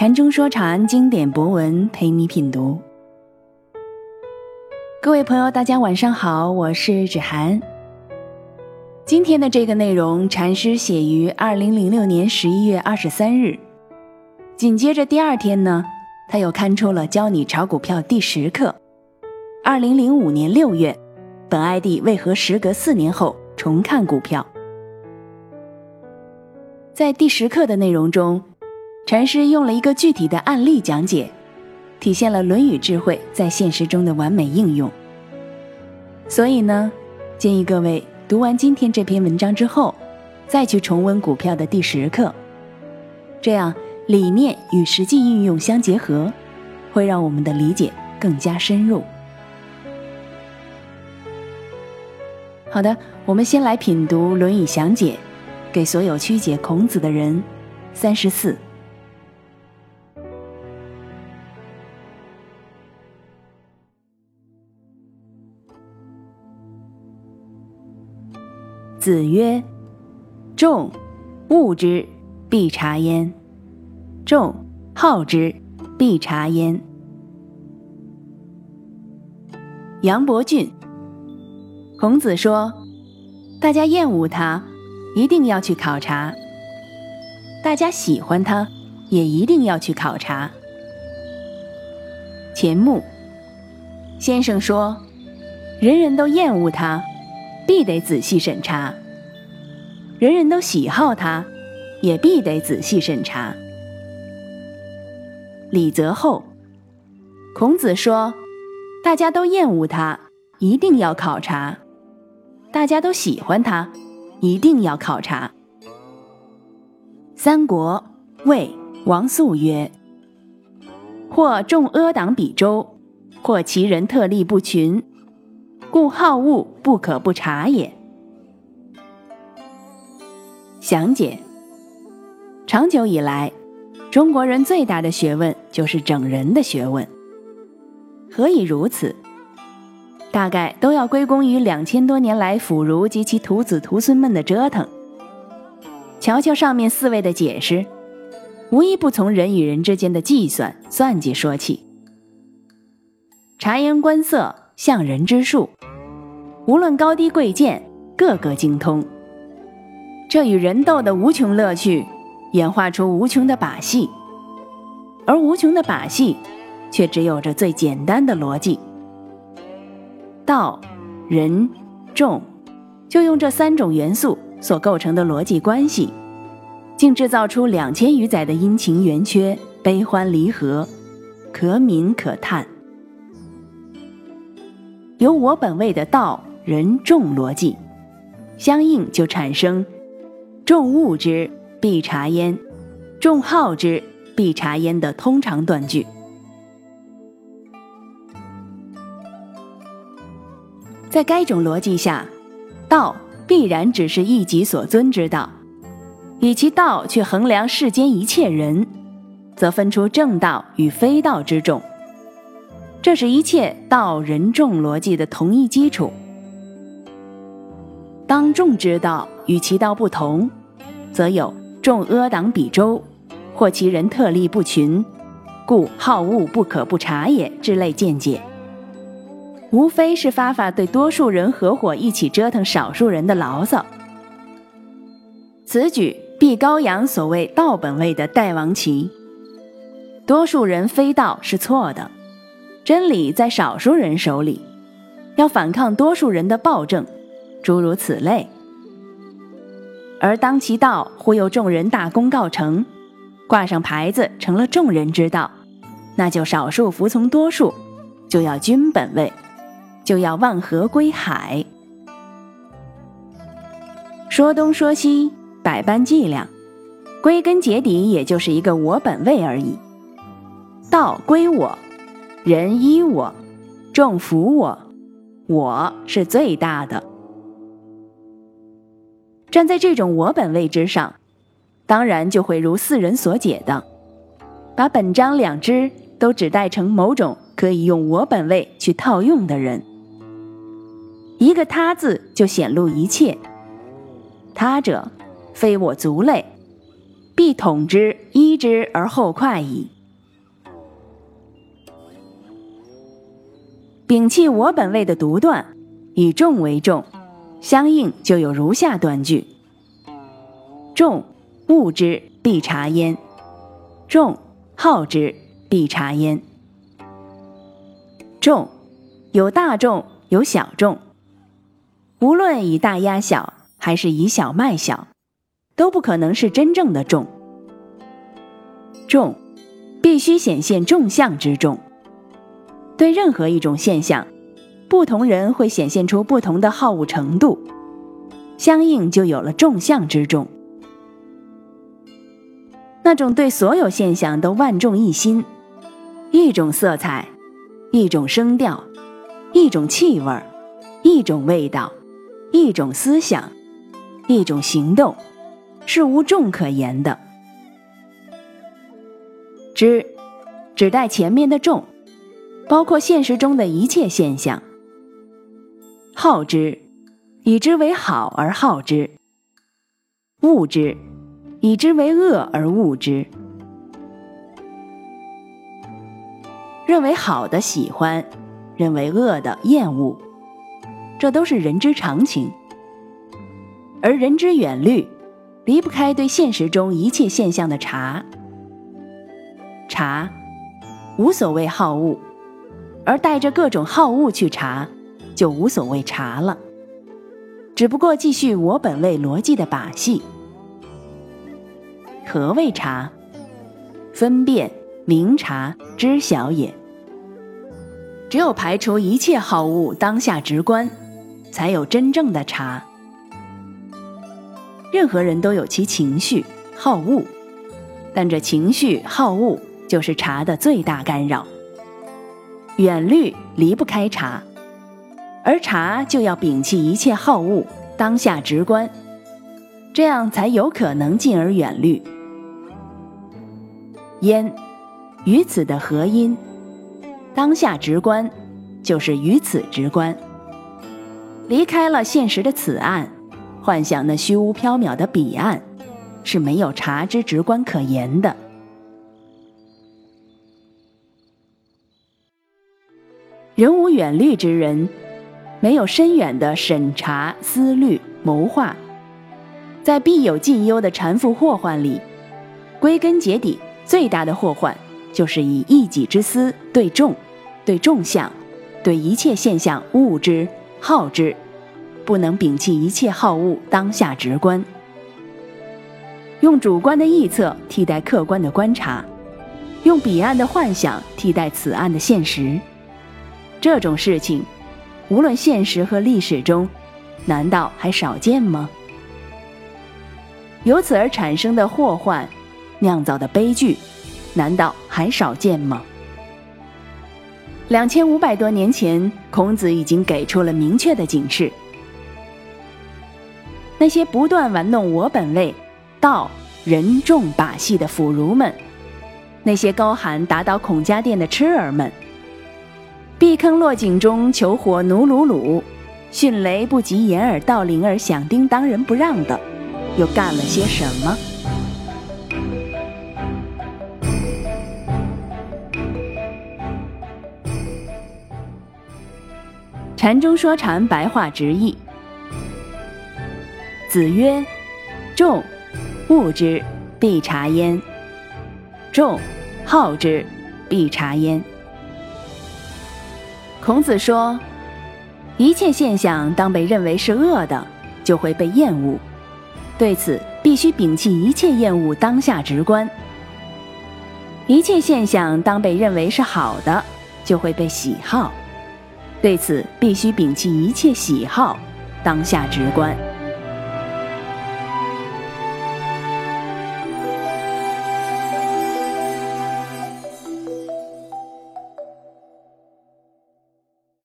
禅中说禅，经典博文陪你品读。各位朋友，大家晚上好，我是芷涵。今天的这个内容，禅师写于二零零六年十一月二十三日。紧接着第二天呢，他又刊出了《教你炒股票》第十课。二零零五年六月，本 ID 为何时隔四年后重看股票？在第十课的内容中。禅师用了一个具体的案例讲解，体现了《论语》智慧在现实中的完美应用。所以呢，建议各位读完今天这篇文章之后，再去重温股票的第十课，这样理念与实际应用相结合，会让我们的理解更加深入。好的，我们先来品读《论语》详解，给所有曲解孔子的人。三十四。子曰：“众恶之，必察焉；众好之，必察焉。”杨伯峻，孔子说：“大家厌恶他，一定要去考察；大家喜欢他，也一定要去考察。”钱穆先生说：“人人都厌恶他。”必得仔细审查，人人都喜好他，也必得仔细审查。李泽厚，孔子说：“大家都厌恶他，一定要考察；大家都喜欢他，一定要考察。”三国魏王肃曰：“或众阿党比周，或其人特立不群。”故好恶不可不察也。详解：长久以来，中国人最大的学问就是整人的学问。何以如此？大概都要归功于两千多年来腐儒及其徒子徒孙们的折腾。瞧瞧上面四位的解释，无一不从人与人之间的计算算计说起。察言观色。向人之术，无论高低贵贱，个个精通。这与人斗的无穷乐趣，演化出无穷的把戏，而无穷的把戏，却只有着最简单的逻辑：道、人、众，就用这三种元素所构成的逻辑关系，竟制造出两千余载的阴晴圆缺、悲欢离合，可悯可叹。有我本位的道人众逻辑，相应就产生众物之必察焉，众好之必察焉的通常断句。在该种逻辑下，道必然只是一己所尊之道，以其道去衡量世间一切人，则分出正道与非道之众。这是一切道人众逻辑的同一基础。当众之道与其道不同，则有众阿党比周，或其人特立不群，故好恶不可不察也之类见解，无非是发发对多数人合伙一起折腾少数人的牢骚。此举必高扬所谓道本位的代王旗。多数人非道是错的。真理在少数人手里，要反抗多数人的暴政，诸如此类。而当其道忽悠众人大功告成，挂上牌子成了众人之道，那就少数服从多数，就要君本位，就要万河归海。说东说西，百般伎俩，归根结底也就是一个我本位而已。道归我。人依我，众服我，我是最大的。站在这种我本位之上，当然就会如四人所解的，把本章两支都指代成某种可以用我本位去套用的人。一个他字就显露一切，他者非我族类，必统之、依之而后快矣。摒弃我本位的独断，以众为重，相应就有如下断句：众恶之，必察焉；众好之，必察焉。众有大众，有小众。无论以大压小，还是以小卖小，都不可能是真正的众。众必须显现众相之众。对任何一种现象，不同人会显现出不同的好恶程度，相应就有了众相之众。那种对所有现象都万众一心，一种色彩，一种声调，一种气味，一种味道，一种思想，一种行动，是无众可言的。之，指代前面的众。包括现实中的一切现象，好之，以之为好而好之；恶之，以之为恶而恶之。认为好的喜欢，认为恶的厌恶，这都是人之常情。而人之远虑，离不开对现实中一切现象的察。察，无所谓好恶。而带着各种好恶去查，就无所谓查了，只不过继续我本位逻辑的把戏。何谓查？分辨、明察、知晓也。只有排除一切好恶，当下直观，才有真正的查。任何人都有其情绪好恶，但这情绪好恶就是查的最大干扰。远虑离不开茶，而茶就要摒弃一切好恶，当下直观，这样才有可能进而远虑。焉，与此的合音，当下直观，就是与此直观。离开了现实的此岸，幻想那虚无缥缈的彼岸，是没有茶之直观可言的。人无远虑之人，没有深远的审查、思虑、谋划，在必有尽忧的缠缚祸患里，归根结底，最大的祸患就是以一己之私对众、对众相、对一切现象恶之、好之，不能摒弃一切好恶当下直观，用主观的臆测替代客观的观察，用彼岸的幻想替代此岸的现实。这种事情，无论现实和历史中，难道还少见吗？由此而产生的祸患，酿造的悲剧，难道还少见吗？两千五百多年前，孔子已经给出了明确的警示：那些不断玩弄我本位、道、人、众把戏的腐儒们，那些高喊打倒孔家店的痴儿们。避坑落井中求火奴鲁鲁，迅雷不及掩耳盗铃儿响叮当人不让的，又干了些什么？禅中说禅，白话直译。子曰：“众恶之，必察焉；众好之，必察焉。”孔子说：“一切现象当被认为是恶的，就会被厌恶。对此，必须摒弃一切厌恶，当下直观。一切现象当被认为是好的，就会被喜好。对此，必须摒弃一切喜好，当下直观。”